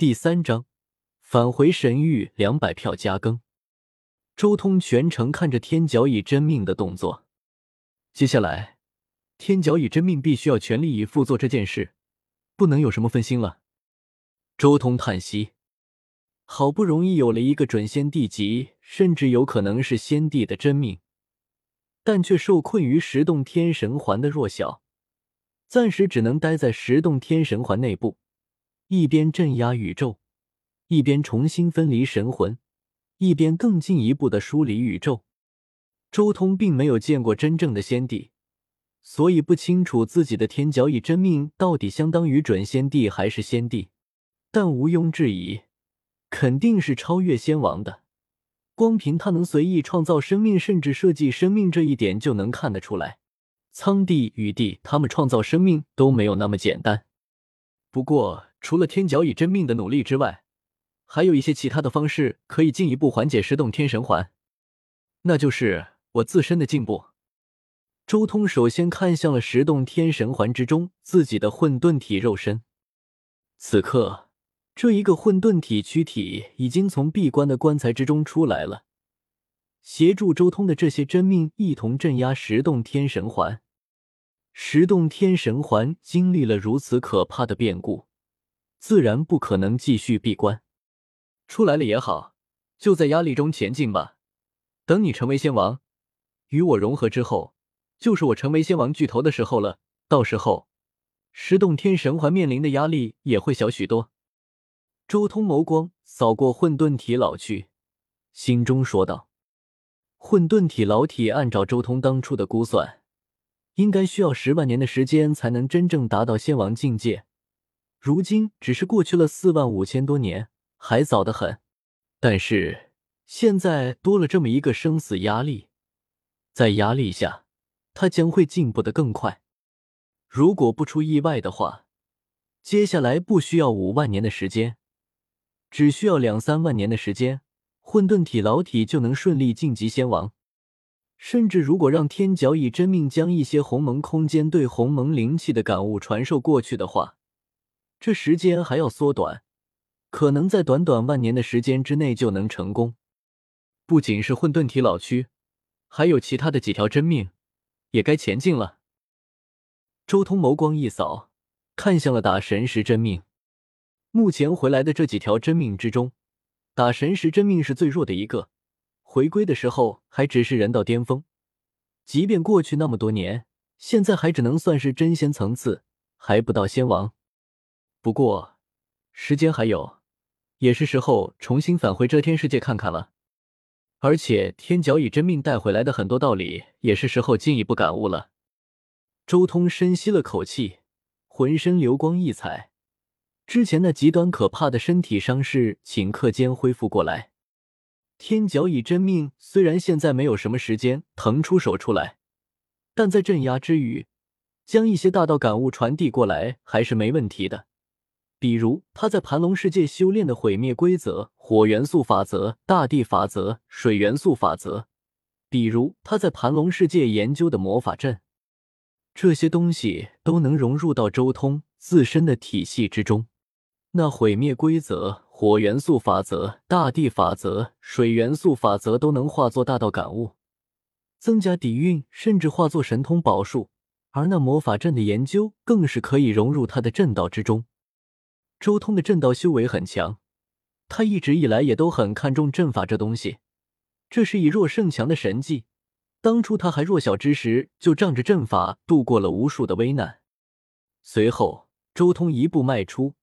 第三章返回神域两百票加更。周通全程看着天角以真命的动作，接下来天角以真命必须要全力以赴做这件事，不能有什么分心了。周通叹息，好不容易有了一个准仙帝级，甚至有可能是先帝的真命，但却受困于十洞天神环的弱小，暂时只能待在十洞天神环内部，一边镇压宇宙，一边重新分离神魂。一边更进一步的梳理宇宙。周通并没有见过真正的先帝，所以不清楚自己的天角以真命到底相当于准先帝还是先帝。但毋庸置疑，肯定是超越仙王的。光凭他能随意创造生命，甚至设计生命这一点，就能看得出来，苍帝、雨帝他们创造生命都没有那么简单。不过，除了天角以真命的努力之外，还有一些其他的方式可以进一步缓解失动天神环，那就是我自身的进步。周通首先看向了十洞天神环之中自己的混沌体肉身，此刻这一个混沌体躯体已经从闭关的棺材之中出来了，协助周通的这些真命一同镇压十洞天神环。十洞天神环经历了如此可怕的变故，自然不可能继续闭关。出来了也好，就在压力中前进吧。等你成为仙王，与我融合之后，就是我成为仙王巨头的时候了。到时候，十洞天神环面临的压力也会小许多。周通眸光扫过混沌体老去，心中说道：“混沌体老体，按照周通当初的估算，应该需要十万年的时间才能真正达到仙王境界。如今只是过去了四万五千多年。”还早得很，但是现在多了这么一个生死压力，在压力下，他将会进步的更快。如果不出意外的话，接下来不需要五万年的时间，只需要两三万年的时间，混沌体老体就能顺利晋级仙王。甚至如果让天角以真命将一些鸿蒙空间对鸿蒙灵气的感悟传授过去的话，这时间还要缩短。可能在短短万年的时间之内就能成功。不仅是混沌体老躯，还有其他的几条真命，也该前进了。周通眸光一扫，看向了打神石真命。目前回来的这几条真命之中，打神石真命是最弱的一个。回归的时候还只是人道巅峰，即便过去那么多年，现在还只能算是真仙层次，还不到仙王。不过时间还有。也是时候重新返回遮天世界看看了，而且天角以真命带回来的很多道理，也是时候进一步感悟了。周通深吸了口气，浑身流光溢彩，之前那极端可怕的身体伤势顷刻间恢复过来。天角以真命虽然现在没有什么时间腾出手出来，但在镇压之余，将一些大道感悟传递过来还是没问题的。比如他在盘龙世界修炼的毁灭规则、火元素法则、大地法则、水元素法则；比如他在盘龙世界研究的魔法阵，这些东西都能融入到周通自身的体系之中。那毁灭规则、火元素法则、大地法则、水元素法则都能化作大道感悟，增加底蕴，甚至化作神通宝术。而那魔法阵的研究，更是可以融入他的阵道之中。周通的阵道修为很强，他一直以来也都很看重阵法这东西，这是以弱胜强的神技。当初他还弱小之时，就仗着阵法度过了无数的危难。随后，周通一步迈出，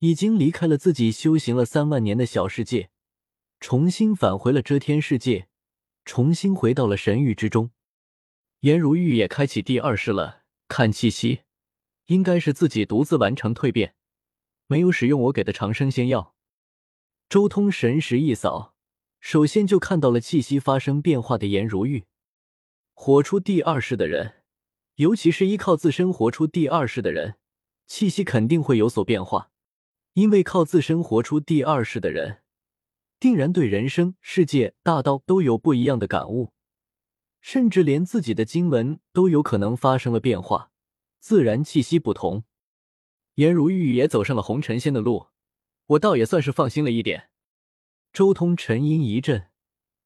已经离开了自己修行了三万年的小世界，重新返回了遮天世界，重新回到了神域之中。颜如玉也开启第二世了，看气息，应该是自己独自完成蜕变。没有使用我给的长生仙药，周通神识一扫，首先就看到了气息发生变化的颜如玉。活出第二世的人，尤其是依靠自身活出第二世的人，气息肯定会有所变化。因为靠自身活出第二世的人，定然对人生、世界、大道都有不一样的感悟，甚至连自己的经文都有可能发生了变化，自然气息不同。颜如玉也走上了红尘仙的路，我倒也算是放心了一点。周通沉吟一阵，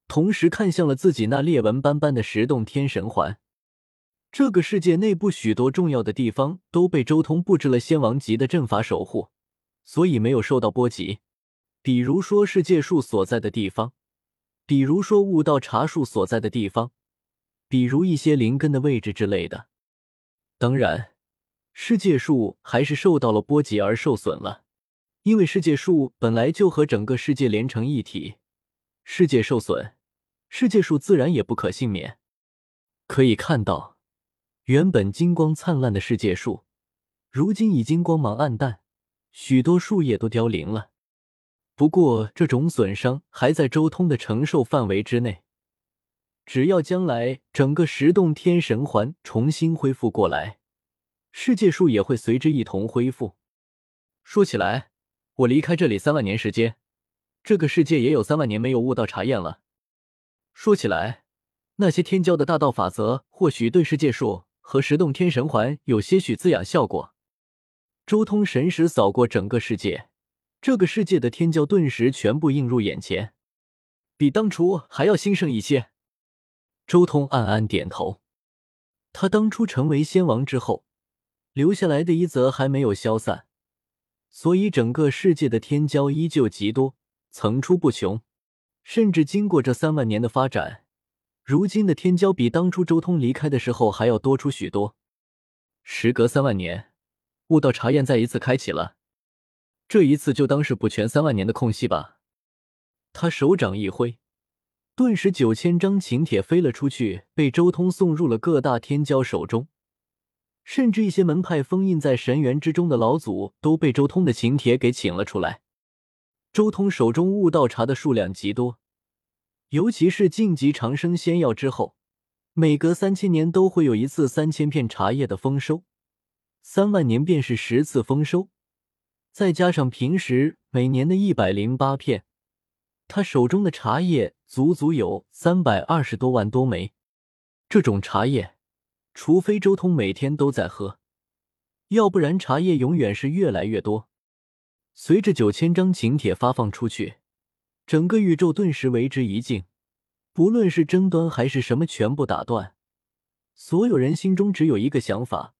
同时看向了自己那裂纹斑斑的十洞天神环。这个世界内部许多重要的地方都被周通布置了仙王级的阵法守护，所以没有受到波及。比如说世界树所在的地方，比如说悟道茶树所在的地方，比如一些灵根的位置之类的。当然，世界树还是受到了波及而受损了，因为世界树本来就和整个世界连成一体，世界受损，世界树自然也不可幸免。可以看到。原本金光灿烂的世界树，如今已经光芒暗淡，许多树叶都凋零了。不过，这种损伤还在周通的承受范围之内。只要将来整个十洞天神环重新恢复过来，世界树也会随之一同恢复。说起来，我离开这里三万年时间，这个世界也有三万年没有悟到茶叶了。说起来，那些天骄的大道法则，或许对世界树。和十洞天神环有些许滋养效果。周通神识扫过整个世界，这个世界的天骄顿时全部映入眼前，比当初还要兴盛一些。周通暗暗点头。他当初成为仙王之后，留下来的一则还没有消散，所以整个世界的天骄依旧极多，层出不穷。甚至经过这三万年的发展。如今的天骄比当初周通离开的时候还要多出许多。时隔三万年，悟道茶宴再一次开启了。这一次就当是补全三万年的空隙吧。他手掌一挥，顿时九千张请帖飞了出去，被周通送入了各大天骄手中。甚至一些门派封印在神元之中的老祖都被周通的请帖给请了出来。周通手中悟道茶的数量极多。尤其是晋级长生仙药之后，每隔三千年都会有一次三千片茶叶的丰收，三万年便是十次丰收，再加上平时每年的一百零八片，他手中的茶叶足足有三百二十多万多枚。这种茶叶，除非周通每天都在喝，要不然茶叶永远是越来越多。随着九千张请帖发放出去。整个宇宙顿时为之一静，不论是争端还是什么，全部打断。所有人心中只有一个想法，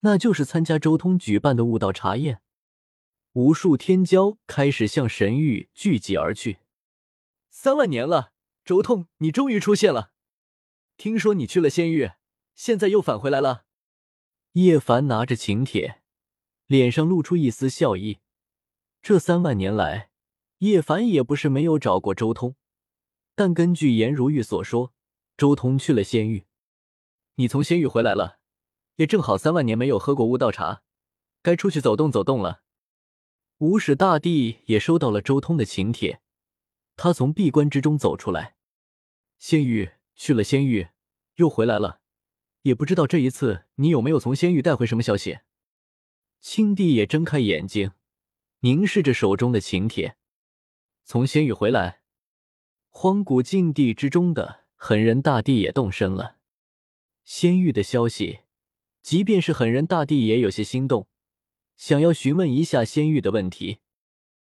那就是参加周通举办的悟道茶宴。无数天骄开始向神域聚集而去。三万年了，周通，你终于出现了！听说你去了仙域，现在又返回来了。叶凡拿着请帖，脸上露出一丝笑意。这三万年来。叶凡也不是没有找过周通，但根据颜如玉所说，周通去了仙域。你从仙域回来了，也正好三万年没有喝过悟道茶，该出去走动走动了。无始大帝也收到了周通的请帖，他从闭关之中走出来。仙域去了仙域，又回来了，也不知道这一次你有没有从仙域带回什么消息。青帝也睁开眼睛，凝视着手中的请帖。从仙域回来，荒古禁地之中的狠人大帝也动身了。仙域的消息，即便是狠人大帝也有些心动，想要询问一下仙域的问题。